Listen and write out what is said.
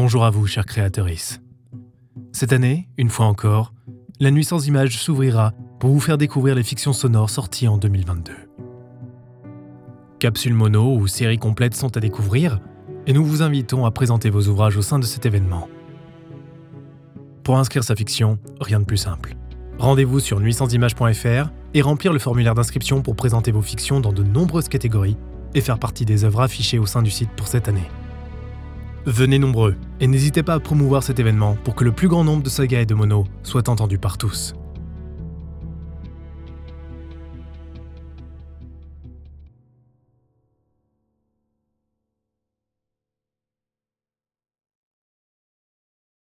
Bonjour à vous, chers créatrices. Cette année, une fois encore, La Nuit sans images s'ouvrira pour vous faire découvrir les fictions sonores sorties en 2022. Capsules mono ou séries complètes sont à découvrir et nous vous invitons à présenter vos ouvrages au sein de cet événement. Pour inscrire sa fiction, rien de plus simple. Rendez-vous sur nuitsansimages.fr et remplir le formulaire d'inscription pour présenter vos fictions dans de nombreuses catégories et faire partie des œuvres affichées au sein du site pour cette année. Venez nombreux et n'hésitez pas à promouvoir cet événement pour que le plus grand nombre de sagas et de monos soit entendu par tous.